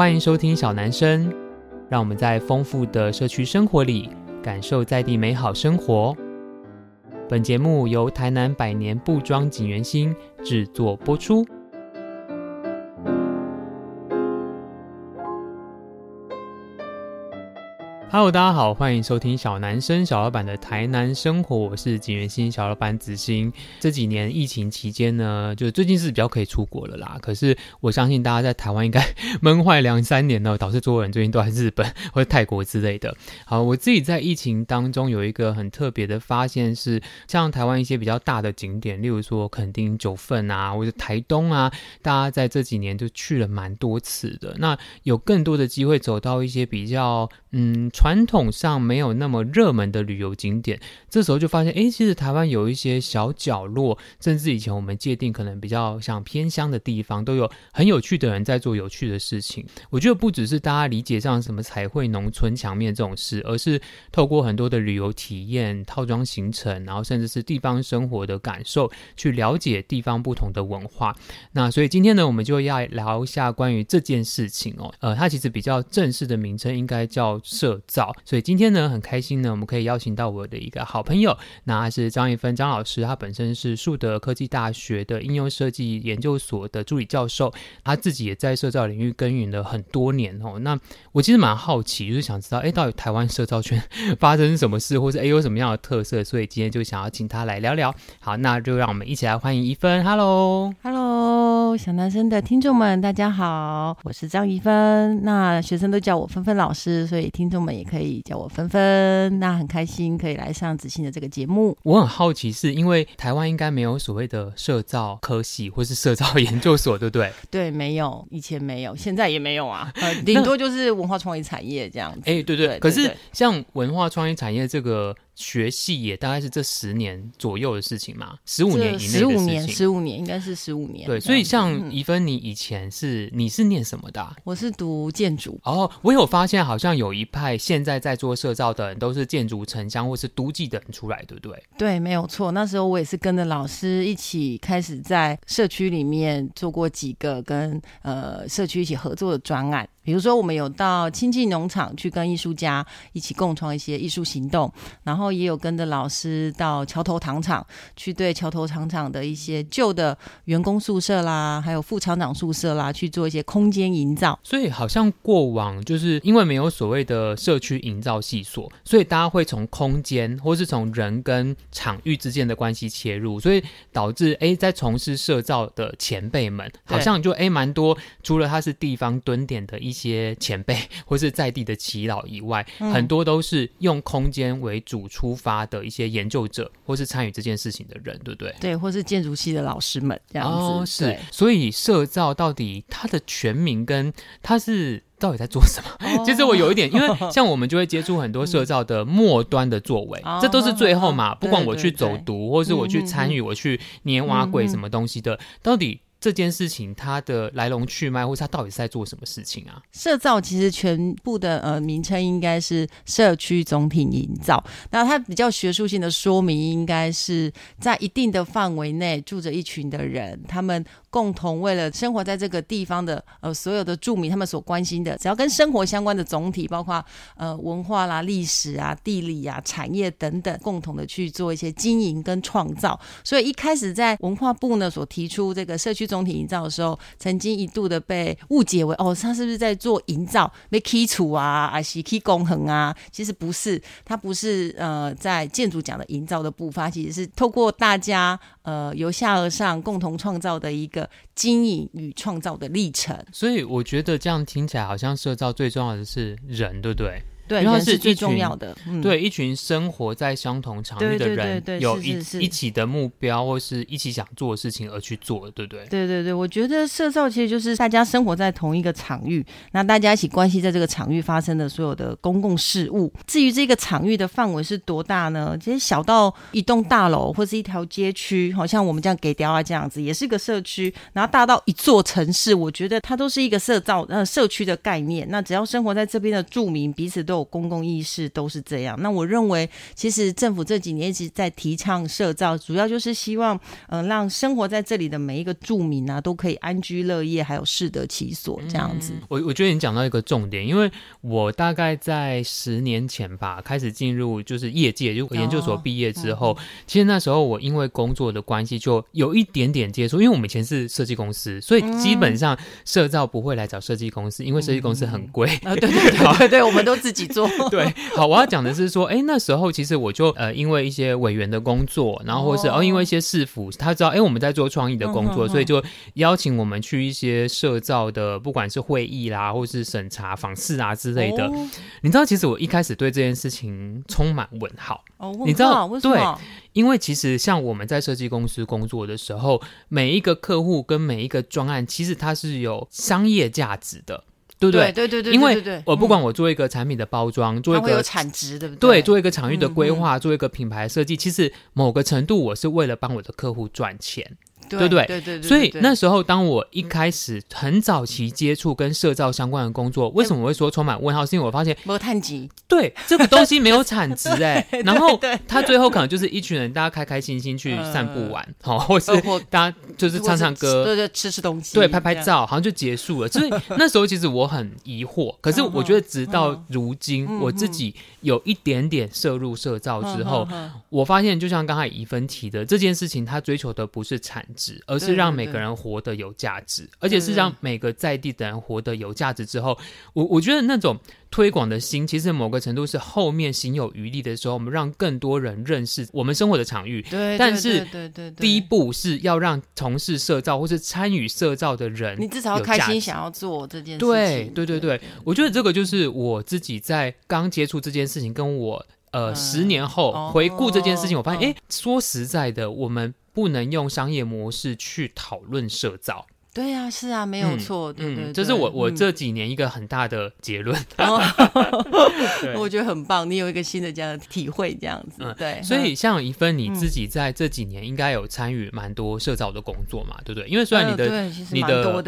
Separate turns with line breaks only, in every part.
欢迎收听小男生，让我们在丰富的社区生活里感受在地美好生活。本节目由台南百年布庄锦源兴制作播出。Hello，大家好，欢迎收听小男生小老板的台南生活，我是景元新小老板子欣。这几年疫情期间呢，就最近是比较可以出国了啦。可是我相信大家在台湾应该闷坏两三年了，导致所有人最近都在日本或者泰国之类的。好，我自己在疫情当中有一个很特别的发现是，像台湾一些比较大的景点，例如说垦丁九份啊，或者台东啊，大家在这几年就去了蛮多次的。那有更多的机会走到一些比较嗯。传统上没有那么热门的旅游景点，这时候就发现，哎，其实台湾有一些小角落，甚至以前我们界定可能比较像偏乡的地方，都有很有趣的人在做有趣的事情。我觉得不只是大家理解上什么彩绘农村墙面这种事，而是透过很多的旅游体验、套装行程，然后甚至是地方生活的感受，去了解地方不同的文化。那所以今天呢，我们就要聊一下关于这件事情哦。呃，它其实比较正式的名称应该叫社造，所以今天呢，很开心呢，我们可以邀请到我的一个好朋友，那他是张一芬张老师，他本身是树德科技大学的应用设计研究所的助理教授，他自己也在社造领域耕耘了很多年哦。那我其实蛮好奇，就是想知道，哎，到底台湾社造圈发生什么事，或是哎有什么样的特色？所以今天就想要请他来聊聊。好，那就让我们一起来欢迎一芬。
Hello，Hello，小男生的听众们，大家好，我是张一芬。那学生都叫我芬芬老师，所以听众们。也可以叫我芬芬，那很开心可以来上子欣的这个节目。
我很好奇，是因为台湾应该没有所谓的社造科系或是社造 研究所，对不对？
对，没有，以前没有，现在也没有啊，呃、顶多就是文化创意产业这样子。
哎，对对，对，对，可是像文化创意产业这个。学系也大概是这十年左右的事情嘛，十五年以内的事情。十五
年，十五年应该是十五年。
对，所以像怡芬，你以前是、嗯、你是念什么的、啊？
我是读建筑。
哦，我有发现，好像有一派现在在做社造的人，都是建筑城乡或是都计的人出来，对不对？
对，没有错。那时候我也是跟着老师一起开始在社区里面做过几个跟呃社区一起合作的专案。比如说，我们有到亲近农场去跟艺术家一起共创一些艺术行动，然后也有跟着老师到桥头糖厂去对桥头糖厂的一些旧的员工宿舍啦，还有副厂长宿舍啦，去做一些空间营造。
所以好像过往就是因为没有所谓的社区营造系所，所以大家会从空间或是从人跟场域之间的关系切入，所以导致哎，在从事社造的前辈们好像就哎蛮多，除了他是地方蹲点的一些些。些前辈或是在地的耆老以外，嗯，很多都是用空间为主出发的一些研究者，或是参与这件事情的人，对不对？
对，或是建筑系的老师们这样子。哦，
是。所以社造到底它的全名跟它是到底在做什么？哦，其实我有一点，因为像我们就会接触很多社造的末端的作为，嗯，这都是最后嘛。不管我去走读，或是我去参与，我去捏挖柜什么东西的，嗯，到底。这件事情它的来龙去脉，或是它到底是在做什么事情啊？
社造其实全部的呃名称应该是社区总体营造，那它比较学术性的说明，应该是在一定的范围内住着一群的人，他们共同为了生活在这个地方的呃所有的住民，他们所关心的，只要跟生活相关的总体，包括呃文化啦、历史啊、地理啊、产业等等，共同的去做一些经营跟创造。所以一开始在文化部呢所提出这个社区。总体营造的时候，曾经一度的被误解为哦，他是不是在做营造？没基础啊，啊是基工衡啊？其实不是，他不是呃，在建筑讲的营造的步伐，其实是透过大家呃由下而上共同创造的一个经营与创造的历程。
所以我觉得这样听起来好像社造最重要的是人，对不对？
对，因为是最重要的。嗯、
对，一群生活在相同场域的人，有一一起的目标，或是一起想做的事情而去做，对不对？
对对对，我觉得社造其实就是大家生活在同一个场域，那大家一起关系在这个场域发生的所有的公共事务。至于这个场域的范围是多大呢？其实小到一栋大楼或是一条街区，好像我们这样给雕啊这样子，也是个社区。然后大到一座城市，我觉得它都是一个社造呃社区的概念。那只要生活在这边的住民彼此都有受、公共意识都是这样。那我认为，其实政府这几年一直在提倡社造，主要就是希望，嗯、呃，让生活在这里的每一个住民啊，都可以安居乐业，还有适得其所这样子。
我我觉得你讲到一个重点，因为我大概在十年前吧，开始进入就是业界，就研究所毕业之后，哦嗯、其实那时候我因为工作的关系，就有一点点接触，因为我们以前是设计公司，所以基本上社造不会来找设计公司，因为设计公司很贵。
啊、对对对对，我们都自己做。
对，好，我要讲的是说，哎，那时候其实我就呃，因为一些委员的工作，然后或是哦，因为一些市府，他知道哎，我们在做创意的工作，嗯、所以就邀请我们去一些社造的，不管是会议啦，或是审查访视啊之类的。哦、你知道，其实我一开始对这件事情充满问号。哦，你知道为什么？对，因为其实像我们在设计公司工作的时候，每一个客户跟每一个专案，其实它是有商业价值的。对不对？对对对，因为我不管我做一个产品的包装，做一个
产值，对不
对？对，做一个场域的规划，做一个品牌设计，其实某个程度我是为了帮我的客户赚钱。对对对？对，所以那时候，当我一开始很早期接触跟社造相关的工作，为什么我会说充满问号？是因为我发现
没有碳基，
对这个东西没有产值 哎。然后他最后可能就是一群人，大家开开心心去散步玩，好，或是大家就是唱唱歌，
对对，吃吃东西，
对，拍拍照，好像就结束了。所以那时候其实我很疑惑，可是我觉得直到如今，我自己有一点点摄入社造之后，我发现就像刚才怡芬提的这件事情，他追求的不是产值。而是让每个人活得有价值，而且是让每个在地的人活得有价值之后，我我觉得那种推广的心，其实某个程度是后面行有余力的时候，我们让更多人认识我们生活的场域。对，对，对，但是第一步是要让从事社造或是参与社造的人，
你至少要开心想要做这件事情。
对对对对，我觉得这个就是我自己在刚接触这件事情，跟我呃、嗯、十年后回顾这件事情，我发现，哎、哦，说实在的，我们。不能用商业模式去讨论社造。
对呀，是啊，没有错，对对，
这是我我这几年一个很大的结论。
我觉得很棒，你有一个新的这样的体会，这样子。对，
所以像一芬，你自己在这几年应该有参与蛮多社造的工作嘛，对不对？因为虽然你的你的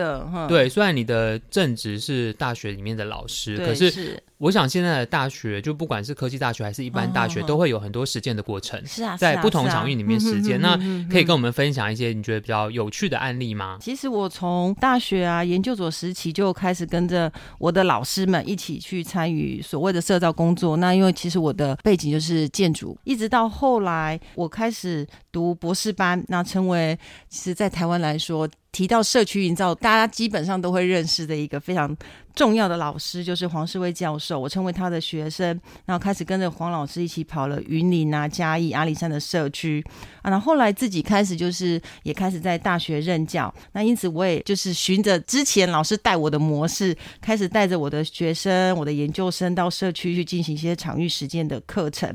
对，虽然你的正职是大学里面的老师，可是。我想现在的大学，就不管是科技大学还是一般大学，都会有很多实践的过程。是啊，在不同场域里面实践。那可以跟我们分享一些你觉得比较有趣的案例吗？
其实我从大学啊研究所时期就开始跟着我的老师们一起去参与所谓的社造工作。那因为其实我的背景就是建筑，一直到后来我开始读博士班，那成为其实在台湾来说。提到社区营造，大家基本上都会认识的一个非常重要的老师，就是黄世威教授。我成为他的学生，然后开始跟着黄老师一起跑了云林啊、嘉义、阿里山的社区啊。然后后来自己开始就是也开始在大学任教。那因此我也就是循着之前老师带我的模式，开始带着我的学生、我的研究生到社区去进行一些场域实践的课程。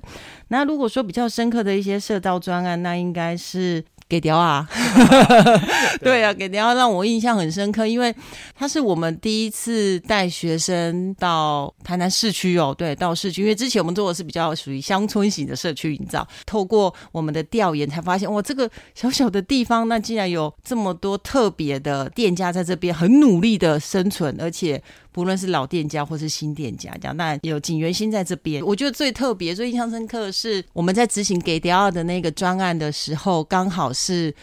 那如果说比较深刻的一些社造专案，那应该是。给雕啊，对啊，给雕让我印象很深刻，因为他是我们第一次带学生到台南市区哦，对，到市区，因为之前我们做的是比较属于乡村型的社区营造，透过我们的调研才发现，哇，这个小小的地方，那竟然有这么多特别的店家在这边很努力的生存，而且。无论是老店家或是新店家，这样那有景元新在这边。我觉得最特别、最印象深刻的是，我们在执行给迪奥的那个专案的时候，刚好是。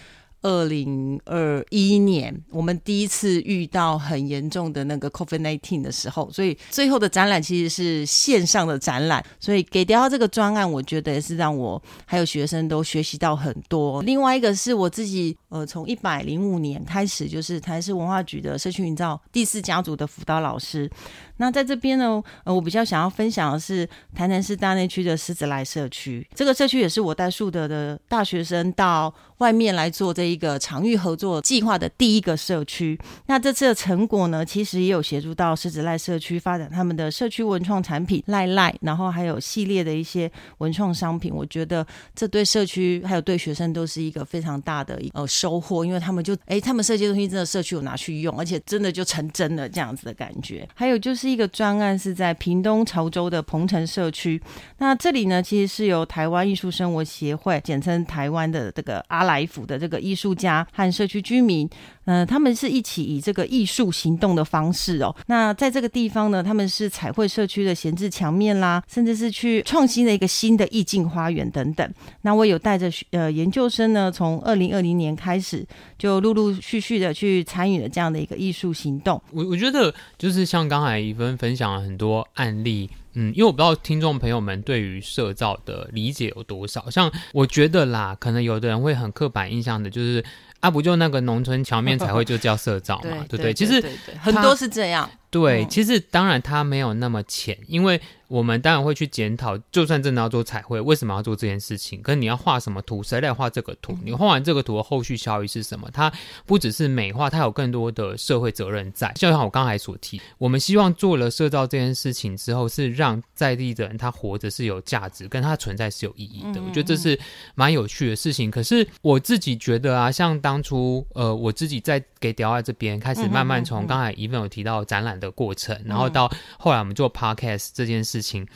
二零二一年，我们第一次遇到很严重的那个 COVID-19 的时候，所以最后的展览其实是线上的展览。所以给雕这个专案，我觉得也是让我还有学生都学习到很多。另外一个是我自己，呃，从一百零五年开始，就是台南市文化局的社区营造第四家族的辅导老师。那在这边呢，呃，我比较想要分享的是台南市大内区的狮子来社区。这个社区也是我带树德的大学生到外面来做这一一个场域合作计划的第一个社区。那这次的成果呢，其实也有协助到狮子赖社区发展他们的社区文创产品赖赖，然后还有系列的一些文创商品。我觉得这对社区还有对学生都是一个非常大的呃收获，因为他们就哎，他们设计的东西真的社区有拿去用，而且真的就成真了这样子的感觉。还有就是。一个专案，是在屏东潮州的鹏程社区。那这里呢，其实是由台湾艺术生活协会，简称台湾的这个阿来府的这个艺术家和社区居民，嗯、呃，他们是一起以这个艺术行动的方式哦。那在这个地方呢，他们是彩绘社区的闲置墙面啦，甚至是去创新的一个新的意境花园等等。那我有带着呃研究生呢，从二零二零年开始，就陆陆续续的去参与了这样的一个艺术行动。
我我觉得就是像刚才一芬分享了很多案例。嗯，因为我不知道听众朋友们对于社造的理解有多少，像我觉得啦，可能有的人会很刻板印象的，就是啊，不就那个农村桥面才会就叫社造嘛，对不对？其实
很多是这样。
对，其实当然它没有那么浅，因为我们当然会去检讨，就算真的要做彩绘，为什么要做这件事情？可是你要画什么图，谁来画这个图？你画完这个图的后续效益是什么？它不只是美化，它有更多的社会责任在。就像我刚才所提，我们希望做了社造这件事情之后，是让在地的人他活着是有价值，跟他存在是有意义的。我觉得这是蛮有趣的事情。可是我自己觉得啊，像当初呃，我自己在给雕爱这边开始慢慢从刚才怡芬有提到展览的过程，然后到后来我们做 podcast 这件事情。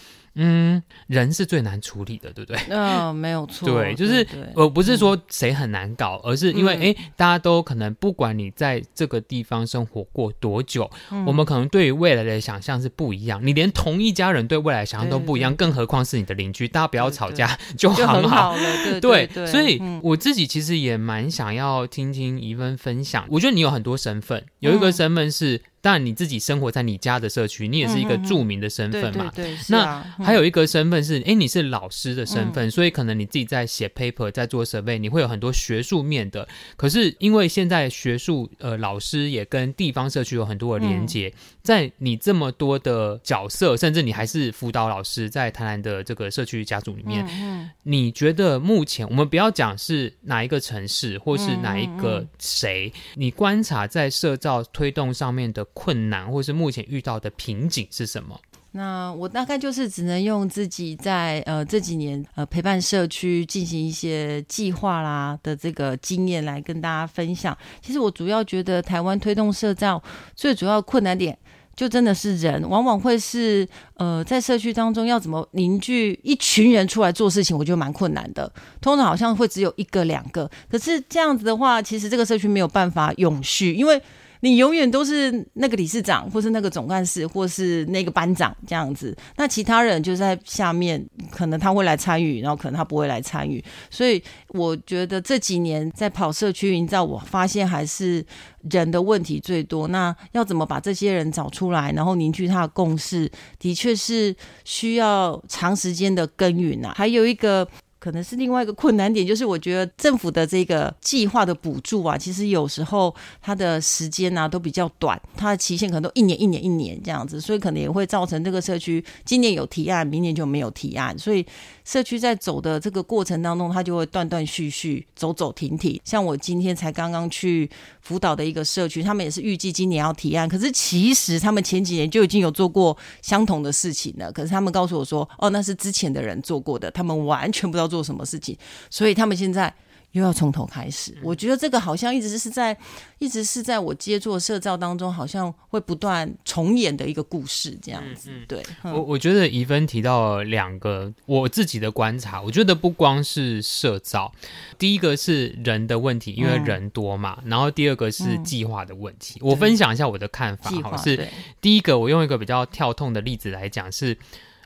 嗯，人是最难处理的，对不对？
嗯、呃，没有错。
对，就是我不是说谁很难搞，嗯、而是因为哎、嗯，大家都可能不管你在这个地方生活过多久，嗯、我们可能对于未来的想象是不一样。你连同一家人对未来想象都不一样，更何况是你的邻居？大家不要吵架 就很好，
就很好了。对对，对，
所以我自己其实也蛮想要听听怡芬分享。我觉得你有很多身份，有一个身份是。嗯但你自己生活在你家的社区，你也是一个著名的身份嘛。嗯、对，对，对，那、还有一个身份是，哎，你是老师的身份、嗯，所以可能你自己在写 paper，在做 survey，你会有很多学术面的。可是因为现在学术呃老师也跟地方社区有很多的连接、嗯，在你这么多的角色，甚至你还是辅导老师，在台南的这个社区家族里面、嗯，你觉得目前我们不要讲是哪一个城市，或是哪一个谁，嗯、你观察在社造推动上面的。困难，或是目前遇到的瓶颈是什么？
那我大概就是只能用自己在呃这几年呃陪伴社区进行一些计划啦的这个经验来跟大家分享。其实我主要觉得台湾推动社造最主要困难点，就真的是人，往往会是呃在社区当中要怎么凝聚一群人出来做事情，我觉得蛮困难的。通常好像会只有一个两个，可是这样子的话，其实这个社区没有办法永续，因为。你永远都是那个理事长，或是那个总干事，或是那个班长这样子。那其他人就在下面，可能他会来参与，然后可能他不会来参与。所以我觉得这几年在跑社区营造，我发现还是人的问题最多。那要怎么把这些人找出来，然后凝聚他的共识，的确是需要长时间的耕耘啊。还有一个。可能是另外一个困难点，就是我觉得政府的这个计划的补助啊，其实有时候它的时间啊都比较短，它的期限可能都一年一年一年这样子，所以可能也会造成这个社区今年有提案，明年就没有提案，所以社区在走的这个过程当中，它就会断断续续，走走停停。像我今天才刚刚去辅导的一个社区，他们也是预计今年要提案，可是其实他们前几年就已经有做过相同的事情了，可是他们告诉我说，哦，那是之前的人做过的，他们完全不知道做什么事情，所以他们现在又要从头开始。我觉得这个好像一直是在，一直是在我接触社造当中，好像会不断重演的一个故事这样子。对，
我我觉得怡芬提到两个我自己的观察，我觉得不光是社造，第一个是人的问题，因为人多嘛，然后第二个是计划的问题。我分享一下我的看法，好，是第一个，我用一个比较跳痛的例子来讲，是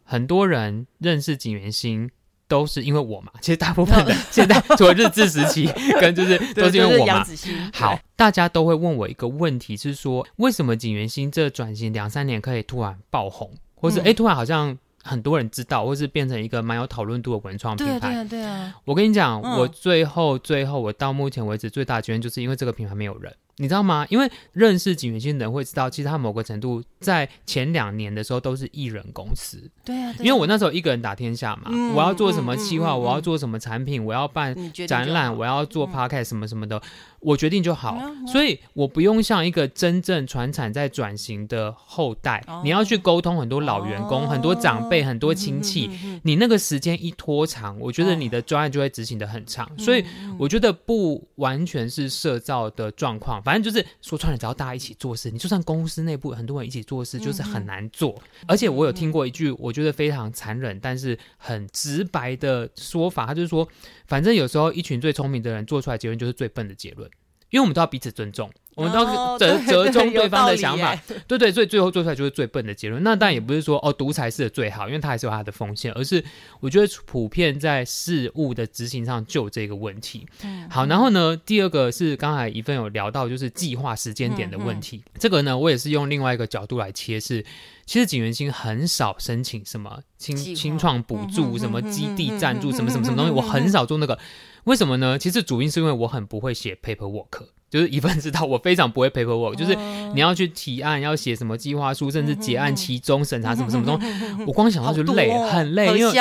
很多人认识锦源兴。都是因为我嘛，其实大部分的现在除了日治时期 跟就是都是因为我嘛。好，大家都会问我一个问题，是说为什么景元星这转型两三年可以突然爆红，或是哎、嗯、突然好像很多人知道，或是变成一个蛮有讨论度的文创品牌？
对啊，对啊。
我跟你讲、嗯，我最后最后我到目前为止最大的原因就是因为这个品牌没有人。你知道吗？因为认识景元兴的人会知道，其实他某个程度在前两年的时候都是艺人公司。
对啊，对啊，
因为我那时候一个人打天下嘛，嗯、我要做什么计划、嗯嗯，我要做什么产品，嗯、我要办展览，我要做 podcast 什么什么的，嗯、我决定就好、嗯。所以我不用像一个真正传产在转型的后代，哦、你要去沟通很多老员工、哦、很多长辈、很多亲戚、你那个时间一拖长，我觉得你的专案就会执行的很长。哦、所以我觉得不完全是社造的状况。反正就是说穿了，只要大家一起做事，你就算公司内部很多人一起做事，就是很难做。嗯、而且我有听过一句我觉得非常残忍，但是很直白的说法，他就是说，反正有时候一群最聪明的人做出来结论就是最笨的结论，因为我们都要彼此尊重。我们都要折折中对方的想法，对对，所以最后做出来就是最笨的结论。那当然也不是说哦独裁是最好，因为它还是有它的风险。而是我觉得普遍在事物的执行上就这个问题。好，然后呢，第二个是刚才一份有聊到，就是计划时间点的问题。这个呢，我也是用另外一个角度来切，是其实景元兴很少申请什么清清创补助、什么基地赞助、什么什么什么东西，我很少做那个。为什么呢？其实主因是因为我很不会写 paperwork。就是一份知道，我非常不会 paperwork，就是你要去提案，要写什么计划书，甚至结案期中审查什么什么东西，我光想到就累，很累，因为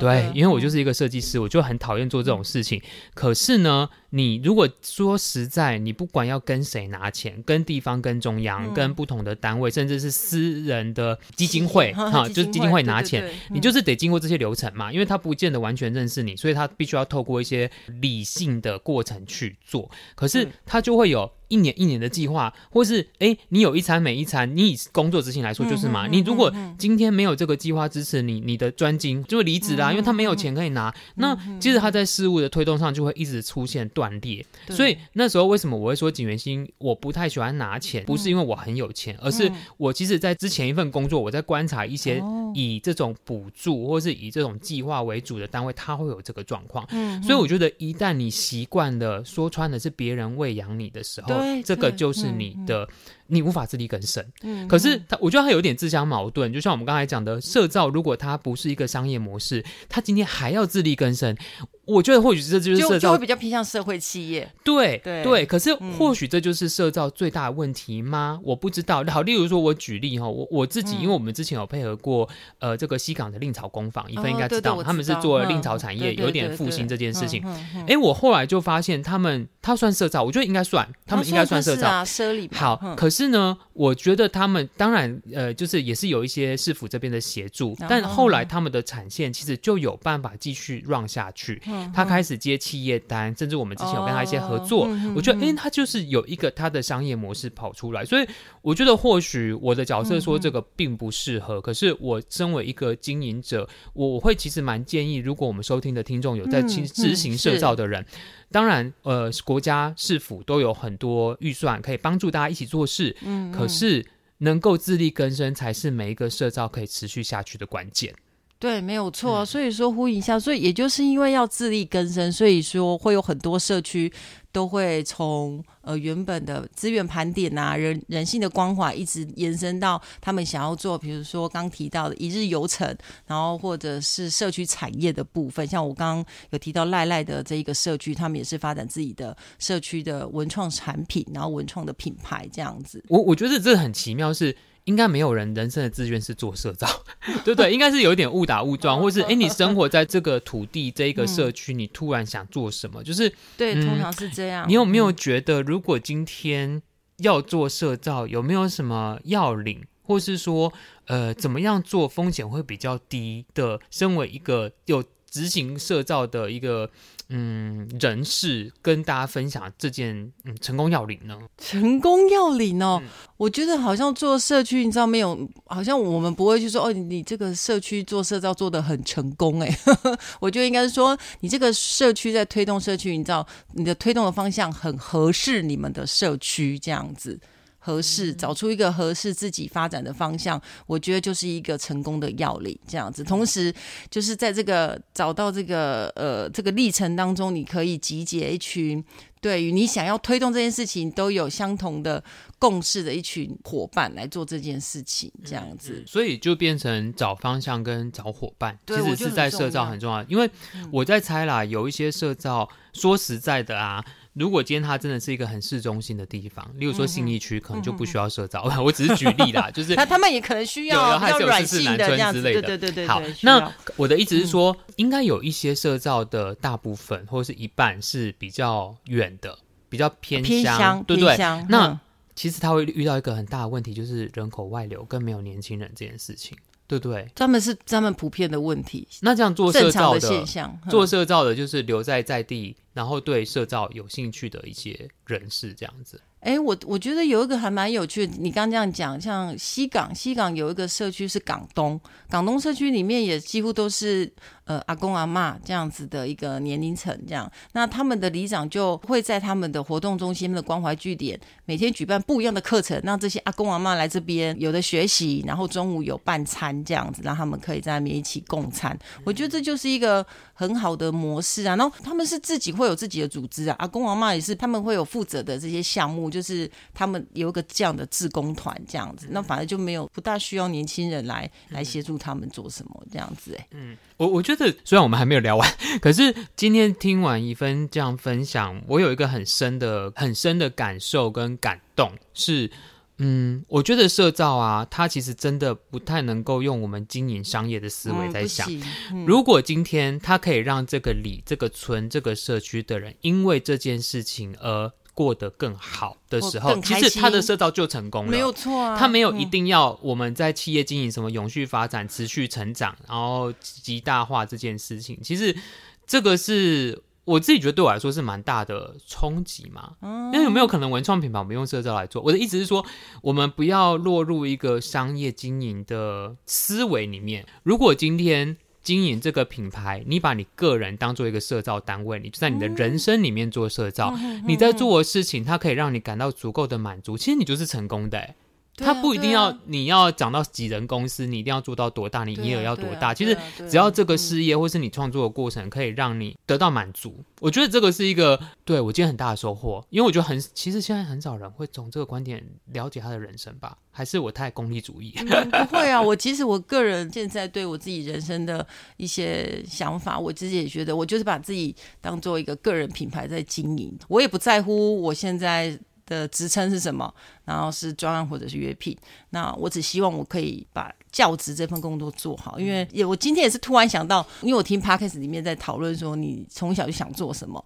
对，因为我就是一个设计师，我就很讨厌做这种事情。可是呢，你如果说实在，你不管要跟谁拿钱，跟地方、跟中央、跟不同的单位，甚至是私人的基金会哈，就是基金会拿钱，你就是得经过这些流程嘛，因为他不见得完全认识你，所以他必须要透过一些理性的过程去做。可是他。就会有。一年一年的计划，或是哎，你有一餐每一餐，你以工作执行来说就是嘛。你如果今天没有这个计划支持你，你的专精就会离职啦，因为他没有钱可以拿。那其实他在事物的推动上就会一直出现断裂。所以那时候为什么我会说景元星我不太喜欢拿钱，不是因为我很有钱，而是我其实在之前一份工作，我在观察一些以这种补助或是以这种计划为主的单位，他会有这个状况。所以我觉得一旦你习惯了说穿的是别人喂养你的时候。对，这个就是你的，嗯、你无法自力更生。嗯，可是他，我觉得他有点自相矛盾。就像我们刚才讲的，社造如果它不是一个商业模式，它今天还要自力更生。我觉得或许这就是社造，
就会比较偏向社会企业。
对对对，可是或许这就是社造最大的问题吗？我不知道。好，例如说，我举例哈，我我自己，因为我们之前有配合过呃这个西港的令草工坊，一份应该知道，他们是做令草产业，有点复兴这件事情。哎，我后来就发现他们他算社造，我觉得应该算，他们应该算社造。好，可是呢，我觉得他们当然呃就是也是有一些市府这边的协助，但后来他们的产线其实就有办法继续 run 下去。他开始接企业单，甚至我们之前有跟他一些合作，哦、我觉得，哎，他就是有一个他的商业模式跑出来，所以我觉得或许我的角色说这个并不适合，嗯、可是我身为一个经营者，我我会其实蛮建议，如果我们收听的听众有在执行社造的人，当然，呃，国家市府都有很多预算可以帮助大家一起做事，嗯，可是能够自力更生才是每一个社造可以持续下去的关键。
对，没有错。所以说呼应一下，所以也就是因为要自力更生，所以说会有很多社区都会从呃原本的资源盘点啊，人人性的关怀，一直延伸到他们想要做，比如说刚提到的一日游程，然后或者是社区产业的部分。像我刚刚有提到赖赖的这一个社区，他们也是发展自己的社区的文创产品，然后文创的品牌这样子。
我我觉得这很奇妙是。应该没有人人生的志愿是做社造，对不对？应该是有一点误打误撞，或是哎，你生活在这个土地这一个社区，你突然想做什么？就是
对，通常是这样。
你有没有觉得，如果今天要做社造，有没有什么要领，或是说，呃，怎么样做风险会比较低的？身为一个有执行社造的一个。嗯，人士跟大家分享这件嗯成功要领呢？
成功要领哦，嗯、我觉得好像做社区，你知道没有？好像我们不会去说哦，你这个社区做社造做的很成功哎。我觉得应该是说，你这个社区在推动社区，你知道你的推动的方向很合适你们的社区这样子。合适，找出一个合适自己发展的方向，我觉得就是一个成功的要领。这样子，同时就是在这个找到这个呃这个历程当中，你可以集结一群对于你想要推动这件事情都有相同的共识的一群伙伴来做这件事情。这样子，
所以就变成找方向跟找伙伴，其实是在社造很重要。因为我在猜啦，有一些社造，说实在的啊。如果今天它真的是一个很市中心的地方，例如说信义区，可能就不需要社造。我只是举例啦，就是
那他们也可能需要要软性的这样子。对对对对。
好，那我的意思是说，应该有一些社造的大部分或者是一半是比较远的，比较偏乡，对不对？那其实他会遇到一个很大的问题，就是人口外流跟没有年轻人这件事情。对不对？
他们是他们普遍的问题。
那这样做社造的现象，做社造的就是留在在地，然后对社造有兴趣的一些人士这样子。
哎，我我觉得有一个还蛮有趣的，你刚刚这样讲，像西港，西港有一个社区是港东，港东社区里面也几乎都是呃阿公阿妈这样子的一个年龄层，这样，那他们的里长就会在他们的活动中心的关怀据点，每天举办不一样的课程，让这些阿公阿妈来这边有的学习，然后中午有办餐这样子，让他们可以在那边一起共餐。我觉得这就是一个很好的模式啊。然后他们是自己会有自己的组织啊，阿公阿妈也是他们会有负责的这些项目。就是他们有一个这样的志工团这样子，那反正就没有不大需要年轻人来来协助他们做什么这样子哎。
嗯，我我觉得虽然我们还没有聊完，可是今天听完一芬这样分享，我有一个很深的很深的感受跟感动是，嗯，我觉得社造啊，它其实真的不太能够用我们经营商业的思维在想。嗯嗯、如果今天它可以让这个里、这个村、这个社区的人因为这件事情而过得更好的时候，其实他的社造就成功了，
没有错啊。
他没有一定要我们在企业经营什么永续发展、持续成长，然后极大化这件事情。其实这个是我自己觉得对我来说是蛮大的冲击嘛。因为有没有可能文创品牌我们用社造来做？我的意思是说，我们不要落入一个商业经营的思维里面。如果今天经营这个品牌，你把你个人当做一个社造单位，你就在你的人生里面做社造，嗯、你在做的事情，它可以让你感到足够的满足，其实你就是成功的。它不一定要你要讲到几人公司，你一定要做到多大，你营业额要多大。其实只要这个事业或是你创作的过程可以让你得到满足，我觉得这个是一个对我今天很大的收获。因为我觉得很，其实现在很少人会从这个观点了解他的人生吧？还是我太功利主义？
嗯，不会啊，我其实我个人现在对我自己人生的一些想法，我自己也觉得，我就是把自己当做一个个人品牌在经营，我也不在乎我现在。的职称是什么？然后是专案或者是约聘。那我只希望我可以把教职这份工作做好，因为也我今天也是突然想到，因为我听 Podcast 里面在讨论说你从小就想做什么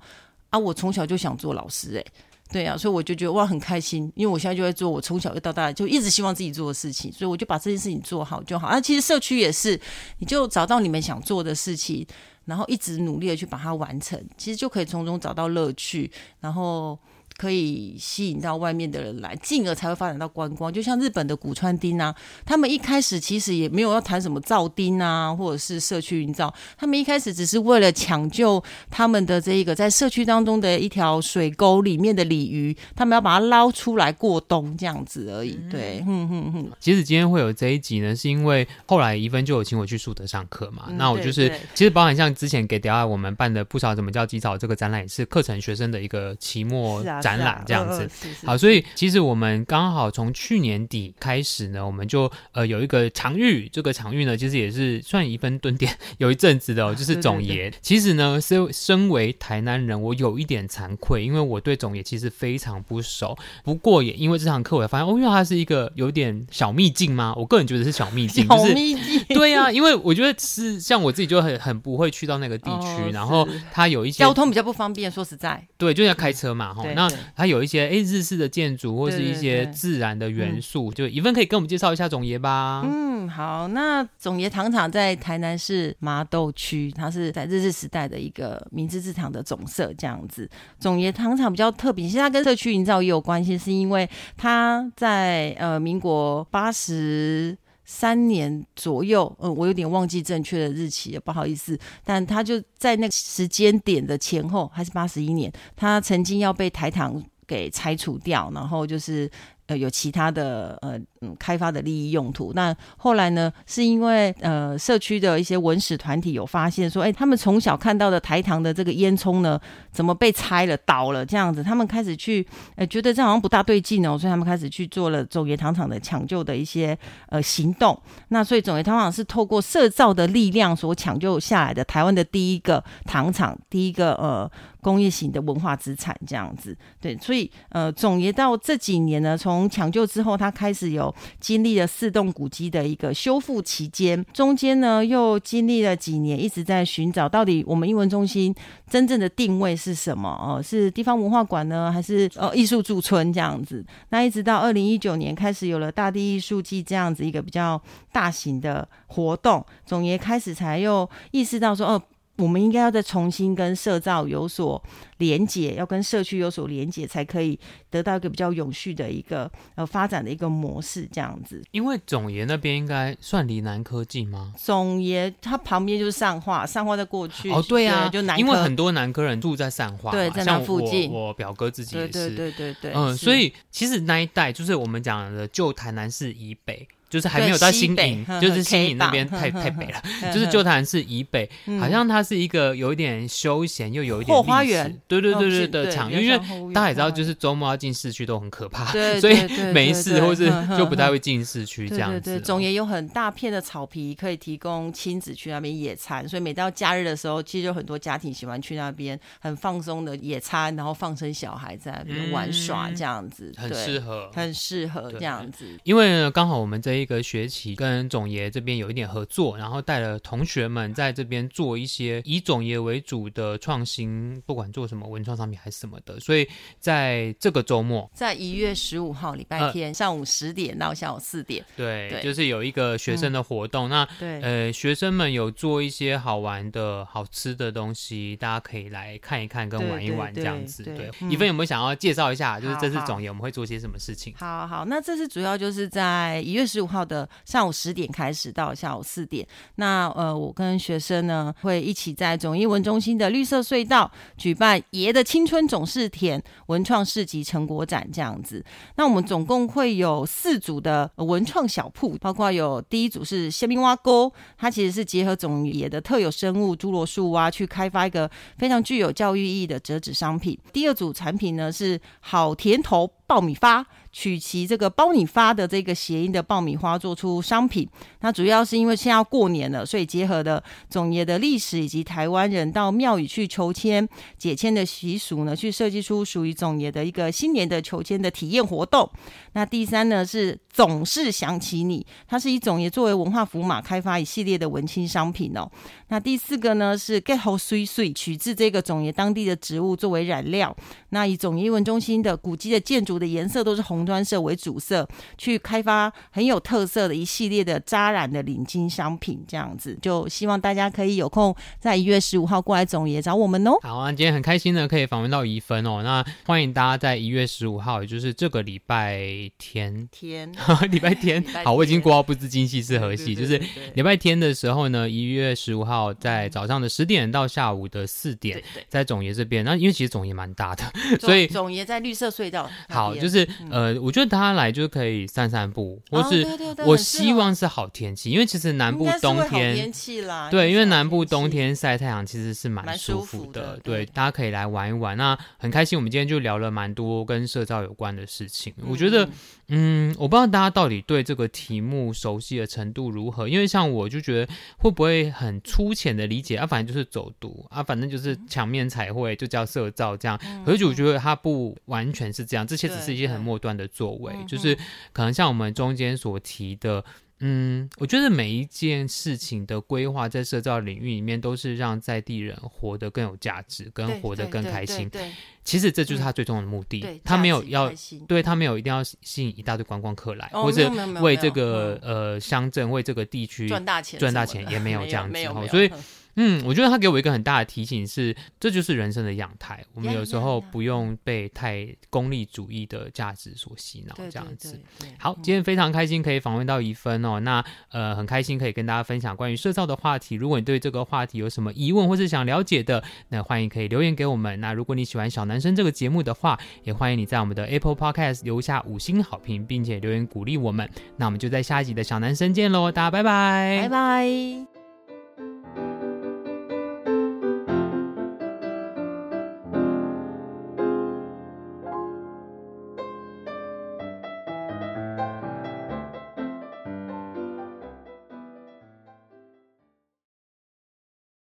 啊？我从小就想做老师，诶，对啊，所以我就觉得哇很开心，因为我现在就在做我从小就到大就一直希望自己做的事情，所以我就把这件事情做好就好。那、啊、其实社区也是，你就找到你们想做的事情，然后一直努力的去把它完成，其实就可以从中找到乐趣，然后。可以吸引到外面的人来，进而才会发展到观光。就像日本的古川町啊，他们一开始其实也没有要谈什么造町啊，或者是社区营造，他们一开始只是为了抢救他们的这一个在社区当中的一条水沟里面的鲤鱼，他们要把它捞出来过冬这样子而已。对，嗯嗯嗯。其
实今天会有这一集呢，是因为后来一芬就有请我去树德上课嘛。
嗯、
那我就是其实包含像之前给迪亚我们办的不少怎么叫鸡草这个展览，也是课程学生的一个期末展。展览这样子，好，所以其实我们刚好从去年底开始呢，我们就呃有一个场域，这个场域呢，其实也是算一分蹲点 有一阵子的哦，就是总爷。其实呢，身身为台南人，我有一点惭愧，因为我对总爷其实非常不熟。不过也因为这堂课，我发现哦，因为它是一个有点小秘境吗？我个人觉得是小秘境，
小秘境。
对呀，因为我觉得是像我自己就很很不会去到那个地区，然后它有一些
交通比较不方便。说实在，
对，就要开车嘛，哈。那它有一些哎日式的建筑或是一些自然的元素，对对对，就一份可以跟我们介绍一下总爷吧。
嗯，好，那总爷糖厂在台南市麻豆区，它是在日治时代的一个明治制糖的总社这样子。总爷糖厂比较特别，其实它跟社区营造也有关系，是因为它在呃民国八十三年左右，嗯，我有点忘记正确的日期了，不好意思。但他就在那个时间点的前后，还是八十一年，他曾经要被台糖给拆除掉，然后就是。呃，有其他的呃嗯开发的利益用途。那后来呢，是因为呃社区的一些文史团体有发现说，哎，他们从小看到的台糖的这个烟囱呢，怎么被拆了、倒了这样子？他们开始去呃觉得这好像不大对劲哦，所以他们开始去做了总爷糖厂的抢救的一些呃行动。那所以总爷糖厂是透过社造的力量所抢救下来的台湾的第一个糖厂，第一个呃。工业型的文化资产这样子，对，所以呃，总爷到这几年呢，从抢救之后，他开始有经历了四栋古迹的一个修复期间，中间呢又经历了几年，一直在寻找到底我们英文中心真正的定位是什么哦、是地方文化馆呢，还是呃艺术驻村这样子？那一直到二零一九年开始有了大地艺术季这样子一个比较大型的活动，总爷开始才又意识到说，哦、我们应该要再重新跟社造有所连接，要跟社区有所连接，才可以得到一个比较永续的一个呃发展的一个模式，这样子。
因为总爷那边应该算离南科技吗？
总爷它旁边就是上化，上化在过去
哦，对啊，
对就南科，
因为很多南科人住在上化，
对，在那附近。
我，我表哥自己也是，
对对对对对，
嗯，所以其实那一带就是我们讲的旧台南市以北。就是还没有到新营，就是新营那边太太北了。就是旧台南市以北，好像它是一个有一点休闲又有一点
花园，
对对对对的场域。因为大家也知道，就是周末要进市区都很可怕，所以没事或是就不太会进市区这样子。
总也有很大片的草皮可以提供亲子去那边野餐，所以每到假日的时候，其实有很多家庭喜欢去那边很放松的野餐，然后放生小孩在那边玩耍这样子，
很适合，
很适合这样子。
因为呢，刚好我们这一。一个学期跟总爷这边有一点合作，然后带了同学们在这边做一些以总爷为主的创新，不管做什么文创商品还是什么的。所以在这个周末，
在一月十五号礼拜天、呃、上午十点到下午四点，
对，对就是有一个学生的活动。嗯、那对呃，学生们有做一些好玩的好吃的东西，大家可以来看一看跟玩一玩这样子。对，一芬有没有想要介绍一下？就是这次总爷我们会做些什么事情？
好好，好，那这次主要就是在一月十五号的上午十点开始到下午四点，那呃，我跟学生呢会一起在总艺文中心的绿色隧道举办“爷的青春总是甜”文创市集成果展，这样子。那我们总共会有四组的文创小铺，包括有第一组是虾兵蛙沟，它其实是结合总爷的特有生物侏罗树蛙去开发一个非常具有教育意义的折纸商品。第二组产品呢是好甜头爆米花。取其这个包你发的这个谐音的爆米花做出商品，那主要是因为现在要过年了，所以结合的总爷的历史以及台湾人到庙宇去求签解签的习俗呢，去设计出属于总爷的一个新年的求签的体验活动。那第三呢是总是想起你，它是以总爷作为文化符码开发一系列的文青商品哦。那第四个呢是 Get 好水水，取自这个总爷当地的植物作为染料，那以总爷文中心的古迹的建筑的颜色都是红。砖色为主色，去开发很有特色的一系列的扎染的领巾商品，这样子就希望大家可以有空在一月十五号过来总爷找我们哦。
好啊，今天很开心的可以访问到怡芬哦。那欢迎大家在一月十五号，也就是这个礼拜天
天
礼拜天。好，我已经过到不知今夕是何夕，就是礼拜天的时候呢，一月十五号在早上的十点到下午的四点，在总爷这边。那因为其实总爷蛮大的，所以
总爷在绿色隧道。
好，就是呃。我觉得大家来就可以散散步，或是我希望是好天气，因为其实南部冬天
天气啦，
对，因为南部冬天晒太阳其实是蛮舒服的，对，大家可以来玩一玩。那很开心，我们今天就聊了蛮多跟社造有关的事情。我觉得，嗯，我不知道大家到底对这个题目熟悉的程度如何，因为像我就觉得会不会很粗浅的理解啊，反正就是走读啊，反正就是墙面彩绘就叫社造这样。可是我觉得它不完全是这样，这些只是一些很末端。的作为，就是可能像我们中间所提的，嗯，我觉得每一件事情的规划在社造领域里面，都是让在地人活得更有价值，跟活得更开心。对，其实这就是他最终的目的。他没有要，对他没有一定要吸引一大堆观光客来，或者为这个呃乡镇、为这个地区赚大钱，赚大钱也没有这样子。所以。嗯，我觉得他给我一个很大的提醒是，这就是人生的样态。我们有时候不用被太功利主义的价值所洗脑，这样子。好，今天非常开心可以访问到怡芬哦。那呃，很开心可以跟大家分享关于社造的话题。如果你对这个话题有什么疑问或是想了解的，那欢迎可以留言给我们。那如果你喜欢小男生这个节目的话，也欢迎你在我们的 Apple Podcast 留下五星好评，并且留言鼓励我们。那我们就在下一集的小男生见喽，大家拜拜，
拜拜。